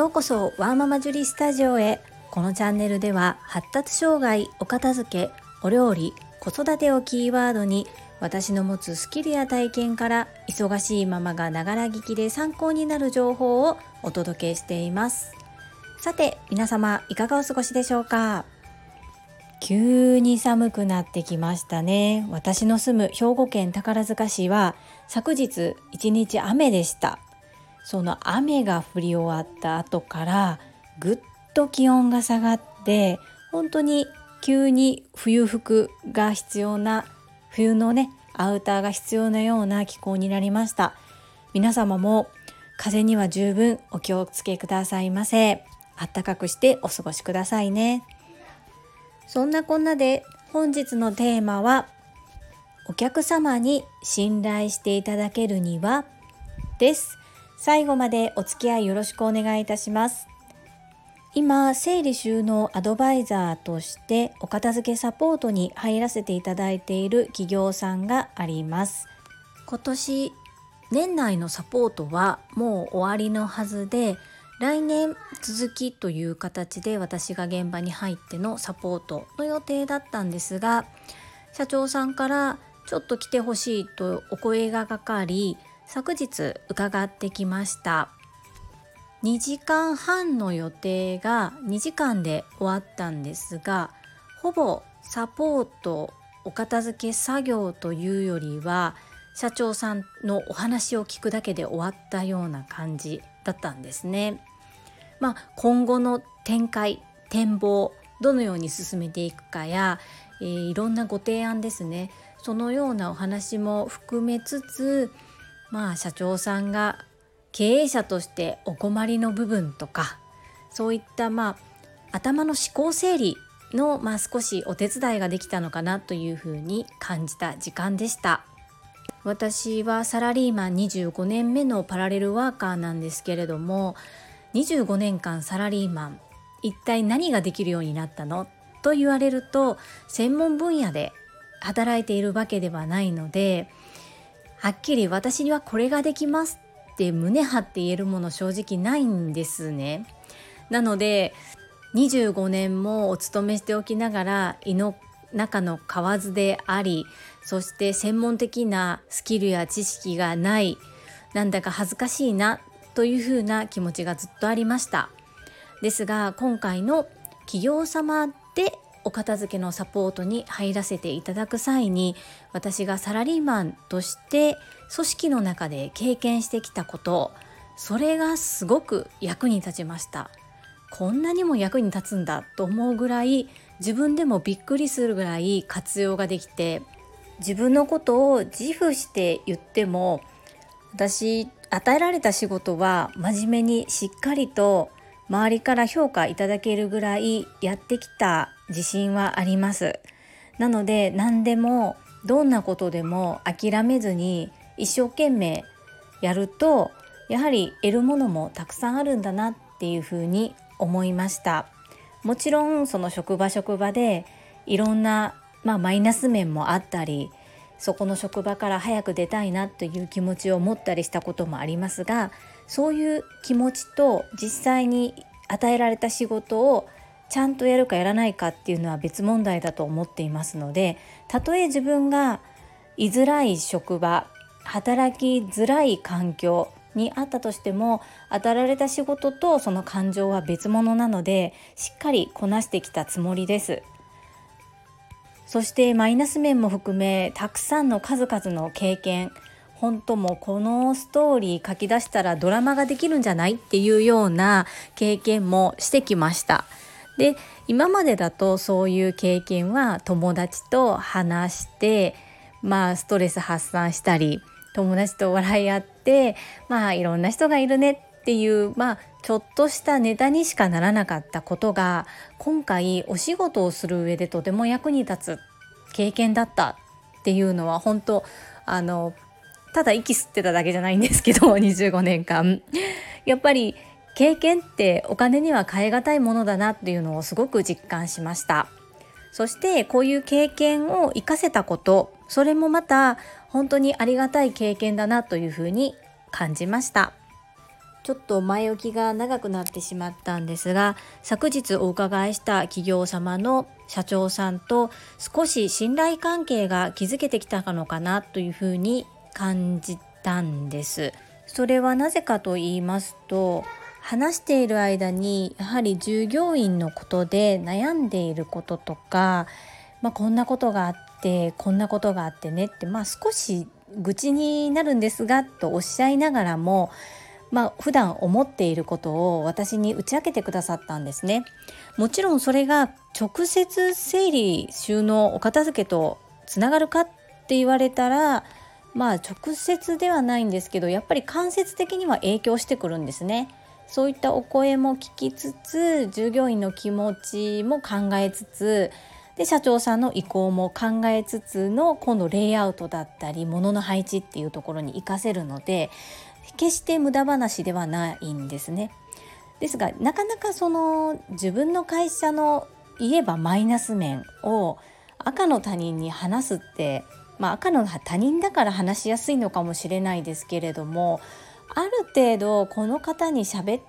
ようこそワーママジュリスタジオへ。このチャンネルでは発達障害お片付けお料理子育てをキーワードに私の持つスキルや体験から忙しいママがながら聞きで参考になる情報をお届けしています。さて皆様いかがお過ごしでしょうか？急に寒くなってきましたね。私の住む兵庫県宝塚市は昨日一日雨でした。その雨が降り終わった後からぐっと気温が下がって本当に急に冬服が必要な冬のねアウターが必要なような気候になりました。皆様も風には十分お気をつけくださいませ。あったかくしてお過ごしくださいね。そんなこんなで本日のテーマはお客様に信頼していただけるにはです。最後までお付き合いよろしくお願いいたします。今整理収納アドバイザーとしてお片付けサポートに入らせていただいている企業さんがあります。今年年内のサポートはもう終わりのはずで来年続きという形で私が現場に入ってのサポートの予定だったんですが社長さんからちょっと来てほしいとお声がかかり昨日伺ってきました2時間半の予定が2時間で終わったんですがほぼサポートお片付け作業というよりは社長さんのお話を聞くだけで終わったような感じだったんですね。まあ、今後の展開展望どのように進めていくかや、えー、いろんなご提案ですねそのようなお話も含めつつまあ社長さんが経営者としてお困りの部分とかそういったまあ頭の思考整理の、まあ、少しお手伝いができたのかなというふうに感じた時間でした。私はサラリーマン25年目のパラレルワーカーなんですけれども25年間サラリーマン一体何ができるようになったの？と言われると専門分野で働いているわけではないのではっきり私にはこれができますって胸張って言えるもの正直ないんですね。なので25年もお勤めしておきながら胃の中の蛙でありそして専門的なスキルや知識がないなんだか恥ずかしいなというふうな気持ちがずっとありましたですが今回の企業様でお片付けのサポートに入らせていただく際に私がサラリーマンとして組織の中で経験してきたことそれがすごく役に立ちました。こんなにも役に立つんだと思うぐらい自分でもびっくりするぐらい活用ができて自分のことを自負して言っても私与えられた仕事は真面目にしっかりと周りから評価いただけるぐらいやってきた自信はあります。なので何でもどんなことでも諦めずに一生懸命やるとやはり得るものもたくさんあるんだなっていうふうに思いました。もちろんその職場職場でいろんな、まあ、マイナス面もあったりそこの職場から早く出たいなという気持ちを持ったりしたこともありますがそういう気持ちと実際に与えられた仕事をちゃんとやるかやらないかっていうのは別問題だと思っていますのでたとえ自分が居づらい職場働きづらい環境にあったとしても与えられた仕事とその感情は別物なのでしっかりこなしてきたつもりです。そしてマイナス面も含めたくさんの数々の経験本当もこのストーリー書き出したらドラマができるんじゃないっていうような経験もしてきました。で今までだとそういう経験は友達と話してまあストレス発散したり友達と笑い合ってまあいろんな人がいるねっていうまあちょっとしたネタにしかならなかったことが今回お仕事をする上でとても役に立つ経験だったっていうのは本当あのただ息吸ってただけじゃないんですけど 25年間。やっぱり経験ってお金には代え難いものだなっていうのをすごく実感しましたそしてこういう経験を生かせたことそれもまた本当にありがたい経験だなというふうに感じましたちょっと前置きが長くなってしまったんですが昨日お伺いした企業様の社長さんと少し信頼関係が築けてきたのかなというふうに感じたんです。それはなぜかと言いますと話している間にやはり従業員のことで悩んでいることとか、まあ、こんなことがあってこんなことがあってねって、まあ、少し愚痴になるんですがとおっしゃいながらもまあ普段思っていることを私に打ち明けてくださったんですね。もちろんそれが直接整理収納お片付けとつながるかって言われたらまあ直接ではないんですけどやっぱり間接的には影響してくるんですね。そういったお声も聞きつつ従業員の気持ちも考えつつで社長さんの意向も考えつつの今度レイアウトだったり物の配置っていうところに活かせるので決して無駄話ではないんですね。ですがなかなかその自分の会社の言えばマイナス面を赤の他人に話すってまあ赤の他人だから話しやすいのかもしれないですけれどもある程度この方に喋っ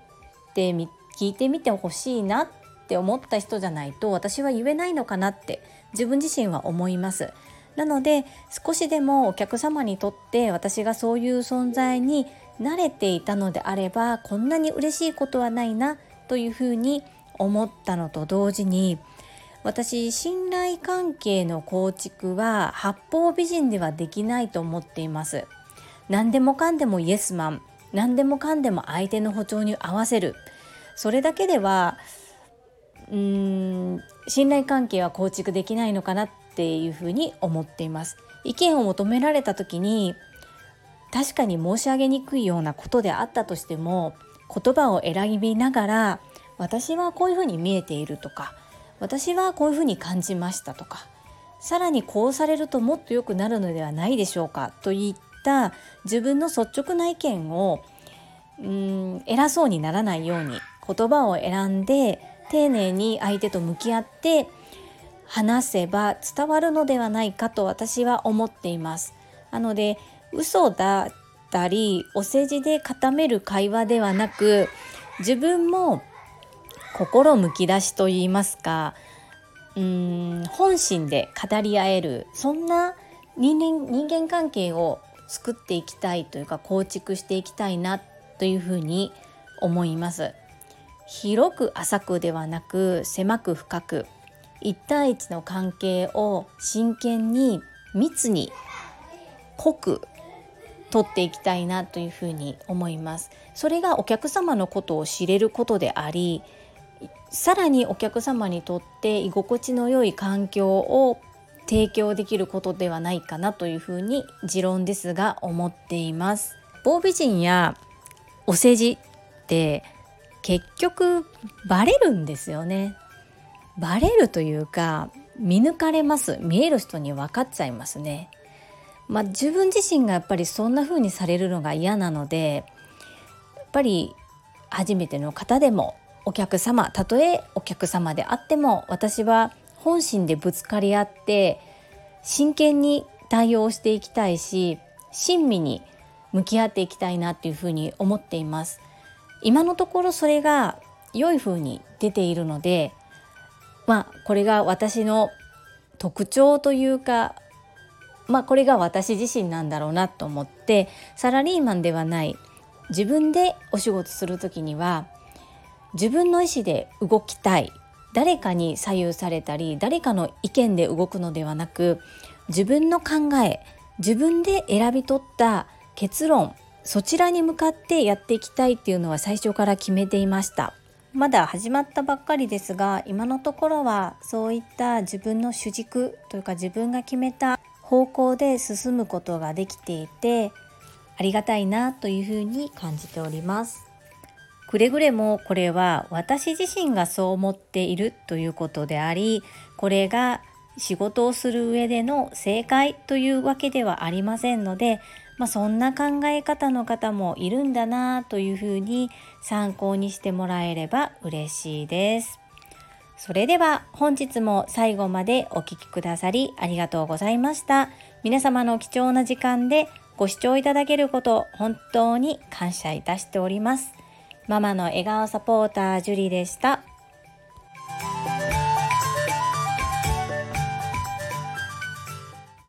てみ聞いてみてほしいなって思った人じゃないと私は言えないのかなって自分自身は思います。なので少しでもお客様にとって私がそういう存在に慣れていたのであればこんなに嬉しいことはないなというふうに思ったのと同時に私信頼関係の構築は八方美人ではできないと思っています何でもかんでもイエスマン何でもかんでも相手の歩調に合わせる。それだけではうーん信頼関係は構築できないのかなっていうふうに思っています。意見を求められた時に確かに申し上げにくいようなことであったとしても言葉を選びながら私はこういうふうに見えているとか私はこういうふうに感じましたとかさらにこうされるともっと良くなるのではないでしょうかといった自分の率直な意見をうん偉そうにならないように言葉を選んで丁寧に相手と向き合って話せば伝わるのではないかと私は思っています。なので嘘だったりお世辞で固める会話ではなく自分も心むき出しといいますかうーん本心で語り合えるそんな人間人間関係を作っていきたいというか構築していきたいなというふうに思います。広く浅くではなく狭く深く1対1の関係を真剣に密に濃く取っていきたいなというふうに思います。それがお客様のことを知れることでありさらにお客様にとって居心地の良い環境を提供できることではないかなというふうに持論ですが思っています。防備人やお世辞って結局バレるんですよね。バレるというか見抜かれます見える人に分かっちゃいますね。まあ、自分自身がやっぱりそんな風にされるのが嫌なのでやっぱり初めての方でもお客様たとえお客様であっても私は本心でぶつかり合って真剣に対応していきたいし親身に向き合っていきたいなっていうふうに思っています。今のところそれが良い風に出ているのでまあこれが私の特徴というかまあこれが私自身なんだろうなと思ってサラリーマンではない。自分でお仕事する時には自分の意思で動きたい。誰かに左右されたり誰かの意見で動くのではなく自分の考え自分で選び取った結論そちらに向かってやっていきたいっていうのは最初から決めていましたまだ始まったばっかりですが今のところはそういった自分の主軸というか自分が決めた方向で進むことができていてありがたいなというふうに感じております。くれぐれもこれは私自身がそう思っているということでありこれが仕事をする上での正解というわけではありませんので、まあ、そんな考え方の方もいるんだなというふうに参考にしてもらえれば嬉しいです。それでは本日も最後までお聴きくださりありがとうございました。皆様の貴重な時間でご視聴いただけること本当に感謝いたしております。ママの笑顔サポータージュリでした。